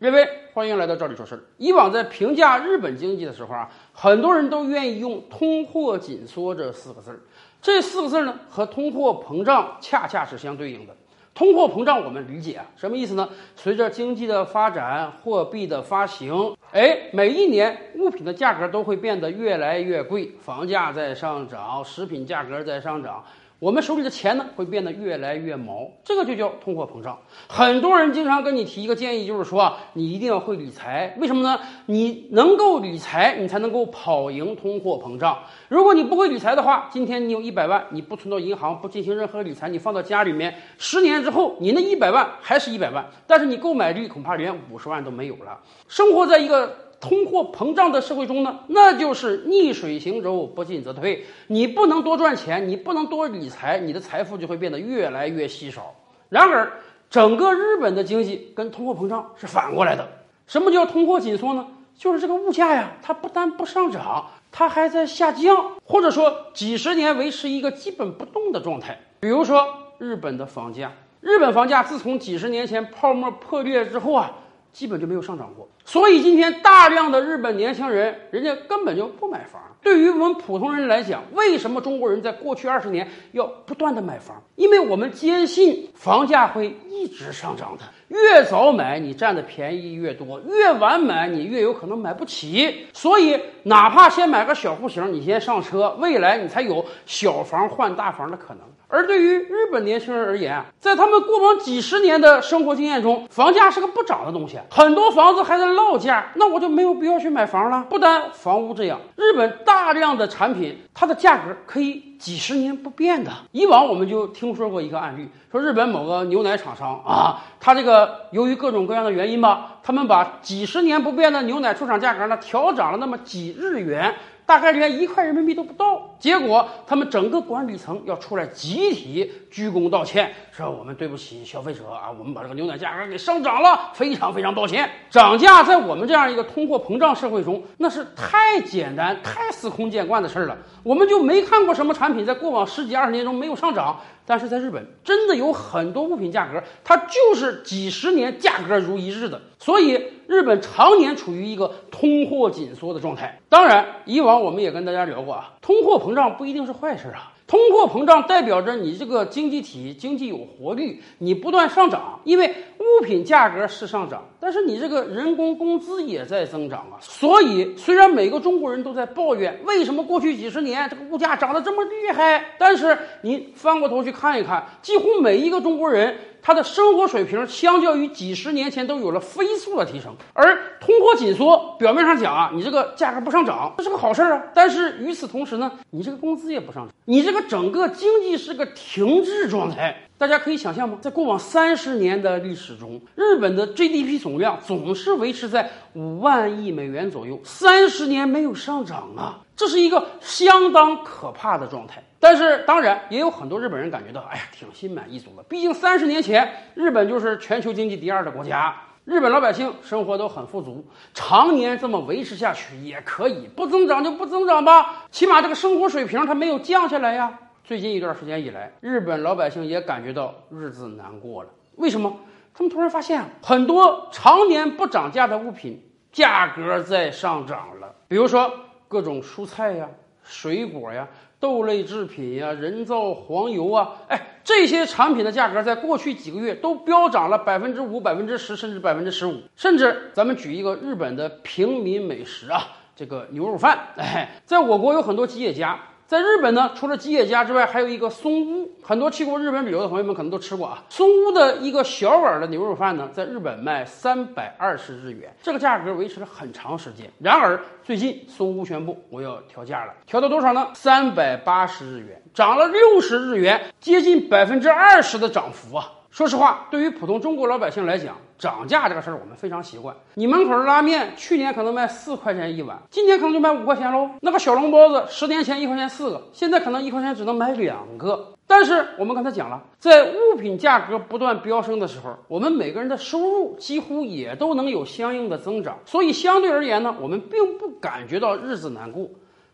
各位，欢迎来到这里说事儿。以往在评价日本经济的时候啊，很多人都愿意用“通货紧缩”这四个字儿。这四个字儿呢，和通货膨胀恰恰是相对应的。通货膨胀我们理解啊，什么意思呢？随着经济的发展，货币的发行，哎，每一年物品的价格都会变得越来越贵，房价在上涨，食品价格在上涨。我们手里的钱呢，会变得越来越毛，这个就叫通货膨胀。很多人经常跟你提一个建议，就是说啊，你一定要会理财。为什么呢？你能够理财，你才能够跑赢通货膨胀。如果你不会理财的话，今天你有一百万，你不存到银行，不进行任何理财，你放到家里面，十年之后，你那一百万还是一百万，但是你购买力恐怕连五十万都没有了。生活在一个。通货膨胀的社会中呢，那就是逆水行舟，不进则退。你不能多赚钱，你不能多理财，你的财富就会变得越来越稀少。然而，整个日本的经济跟通货膨胀是反过来的。什么叫通货紧缩呢？就是这个物价呀，它不但不上涨，它还在下降，或者说几十年维持一个基本不动的状态。比如说日本的房价，日本房价自从几十年前泡沫破裂之后啊。基本就没有上涨过，所以今天大量的日本年轻人，人家根本就不买房。对于我们普通人来讲，为什么中国人在过去二十年要不断的买房？因为我们坚信房价会一直上涨的。越早买，你占的便宜越多；越晚买，你越有可能买不起。所以，哪怕先买个小户型，你先上车，未来你才有小房换大房的可能。而对于日本年轻人而言，在他们过往几十年的生活经验中，房价是个不涨的东西，很多房子还在落价，那我就没有必要去买房了。不单房屋这样，日本大量的产品，它的价格可以几十年不变的。以往我们就听说过一个案例，说日本某个牛奶厂商啊，他这个由于各种各样的原因吧，他们把几十年不变的牛奶出厂价格呢调涨了那么几日元。大概连一块人民币都不到，结果他们整个管理层要出来集体鞠躬道歉，说我们对不起消费者啊，我们把这个牛奶价格给上涨了，非常非常抱歉。涨价在我们这样一个通货膨胀社会中，那是太简单、太司空见惯的事儿了。我们就没看过什么产品在过往十几二十年中没有上涨，但是在日本真的有很多物品价格，它就是几十年价格如一日的，所以日本常年处于一个通货紧缩的状态。当然，以往我们也跟大家聊过啊，通货 膨膨胀不一定是坏事啊。通货膨胀代表着你这个经济体经济有活力，你不断上涨，因为物品价格是上涨，但是你这个人工工资也在增长啊。所以，虽然每个中国人都在抱怨为什么过去几十年这个物价涨得这么厉害，但是你翻过头去看一看，几乎每一个中国人。他的生活水平相较于几十年前都有了飞速的提升，而通货紧缩表面上讲啊，你这个价格不上涨，这是个好事儿啊。但是与此同时呢，你这个工资也不上涨，你这个整个经济是个停滞状态。大家可以想象吗？在过往三十年的历史中，日本的 GDP 总量总是维持在五万亿美元左右，三十年没有上涨啊，这是一个相当可怕的状态。但是，当然也有很多日本人感觉到，哎呀，挺心满意足的。毕竟三十年前，日本就是全球经济第二的国家，日本老百姓生活都很富足，常年这么维持下去也可以，不增长就不增长吧，起码这个生活水平它没有降下来呀。最近一段时间以来，日本老百姓也感觉到日子难过了。为什么？他们突然发现，很多常年不涨价的物品价格在上涨了。比如说各种蔬菜呀、水果呀、豆类制品呀、人造黄油啊，哎，这些产品的价格在过去几个月都飙涨了百分之五、百分之十，甚至百分之十五。甚至咱们举一个日本的平民美食啊，这个牛肉饭，哎，在我国有很多企业家。在日本呢，除了吉野家之外，还有一个松屋。很多去过日本旅游的朋友们可能都吃过啊。松屋的一个小碗的牛肉饭呢，在日本卖三百二十日元，这个价格维持了很长时间。然而最近松屋宣布我要调价了，调到多少呢？三百八十日元，涨了六十日元，接近百分之二十的涨幅啊！说实话，对于普通中国老百姓来讲，涨价这个事儿我们非常习惯。你门口的拉面去年可能卖四块钱一碗，今年可能就卖五块钱喽。那个小笼包子十年前一块钱四个，现在可能一块钱只能买两个。但是我们刚才讲了，在物品价格不断飙升的时候，我们每个人的收入几乎也都能有相应的增长，所以相对而言呢，我们并不感觉到日子难过。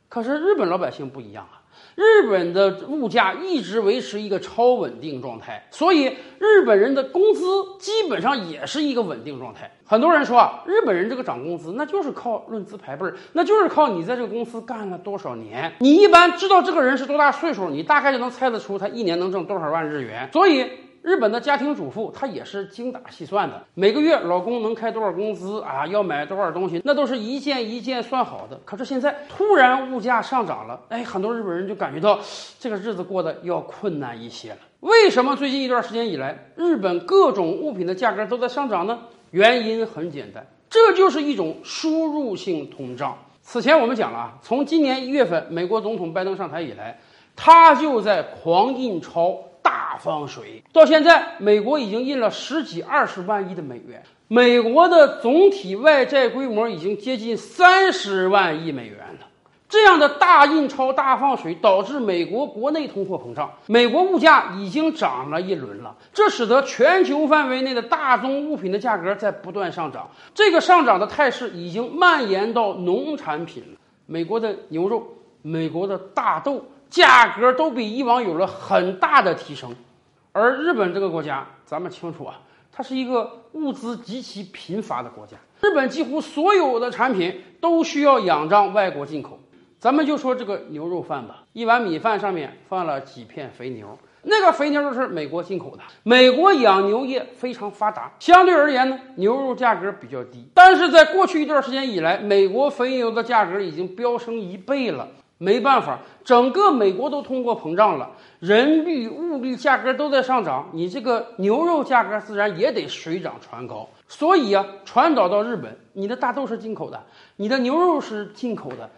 可是日本老百姓不一样啊。日本的物价一直维持一个超稳定状态，所以日本人的工资基本上也是一个稳定状态。很多人说啊，日本人这个涨工资那就是靠论资排辈儿，那就是靠你在这个公司干了多少年。你一般知道这个人是多大岁数，你大概就能猜得出他一年能挣多少万日元。所以。日本的家庭主妇，她也是精打细算的，每个月老公能开多少工资啊？要买多少东西，那都是一件一件算好的。可是现在突然物价上涨了，哎，很多日本人就感觉到这个日子过得要困难一些了。为什么最近一段时间以来，日本各种物品的价格都在上涨呢？原因很简单，这就是一种输入性通胀。此前我们讲了啊，从今年一月份美国总统拜登上台以来，他就在狂印钞。大放水，到现在，美国已经印了十几二十万亿的美元，美国的总体外债规模已经接近三十万亿美元了。这样的大印钞、大放水，导致美国国内通货膨胀，美国物价已经涨了一轮了。这使得全球范围内的大宗物品的价格在不断上涨，这个上涨的态势已经蔓延到农产品了。美国的牛肉，美国的大豆。价格都比以往有了很大的提升，而日本这个国家，咱们清楚啊，它是一个物资极其贫乏的国家。日本几乎所有的产品都需要仰仗外国进口。咱们就说这个牛肉饭吧，一碗米饭上面放了几片肥牛，那个肥牛都是美国进口的。美国养牛业非常发达，相对而言呢，牛肉价格比较低。但是在过去一段时间以来，美国肥牛的价格已经飙升一倍了。没办法，整个美国都通货膨胀了，人力、物力价格都在上涨，你这个牛肉价格自然也得水涨船高。所以啊，传导到日本，你的大豆是进口的，你的牛肉是进口的，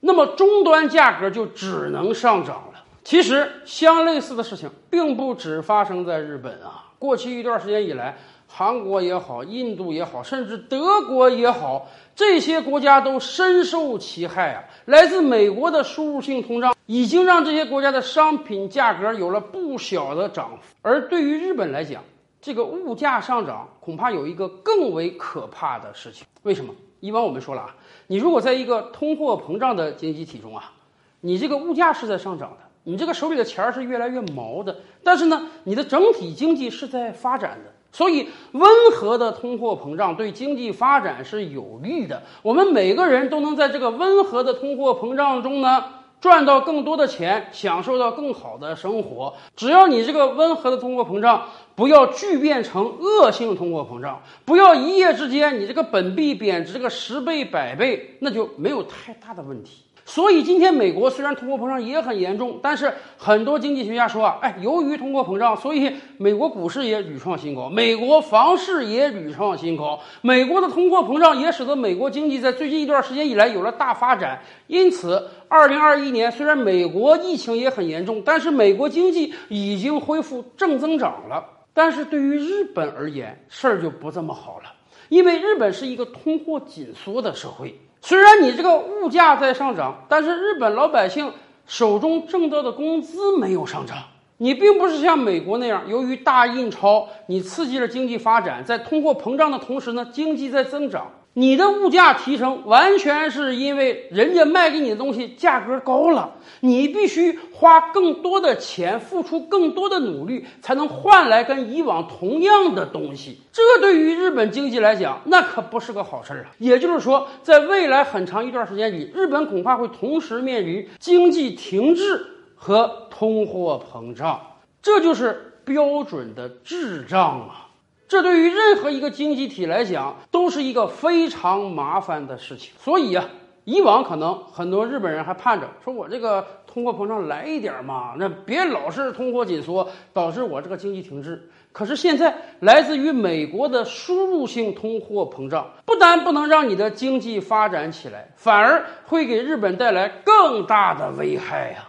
那么终端价格就只能上涨了。其实，相类似的事情并不只发生在日本啊，过去一段时间以来。韩国也好，印度也好，甚至德国也好，这些国家都深受其害啊！来自美国的输入性通胀已经让这些国家的商品价格有了不小的涨幅。而对于日本来讲，这个物价上涨恐怕有一个更为可怕的事情。为什么？以往我们说了啊，你如果在一个通货膨胀的经济体中啊，你这个物价是在上涨的，你这个手里的钱儿是越来越毛的，但是呢，你的整体经济是在发展的。所以，温和的通货膨胀对经济发展是有利的。我们每个人都能在这个温和的通货膨胀中呢，赚到更多的钱，享受到更好的生活。只要你这个温和的通货膨胀不要巨变成恶性通货膨胀，不要一夜之间你这个本币贬值个十倍百倍，那就没有太大的问题。所以今天美国虽然通货膨胀也很严重，但是很多经济学家说啊，哎，由于通货膨胀，所以美国股市也屡创新高，美国房市也屡创新高，美国的通货膨胀也使得美国经济在最近一段时间以来有了大发展。因此，二零二一年虽然美国疫情也很严重，但是美国经济已经恢复正增长了。但是对于日本而言，事儿就不这么好了，因为日本是一个通货紧缩的社会。虽然你这个物价在上涨，但是日本老百姓手中挣到的工资没有上涨。你并不是像美国那样，由于大印钞，你刺激了经济发展，在通货膨胀的同时呢，经济在增长。你的物价提升完全是因为人家卖给你的东西价格高了，你必须花更多的钱，付出更多的努力，才能换来跟以往同样的东西。这对于日本经济来讲，那可不是个好事儿啊！也就是说，在未来很长一段时间里，日本恐怕会同时面临经济停滞和通货膨胀，这就是标准的滞胀啊！这对于任何一个经济体来讲，都是一个非常麻烦的事情。所以啊，以往可能很多日本人还盼着说，我这个通货膨胀来一点嘛，那别老是通货紧缩，导致我这个经济停滞。可是现在，来自于美国的输入性通货膨胀，不但不能让你的经济发展起来，反而会给日本带来更大的危害呀。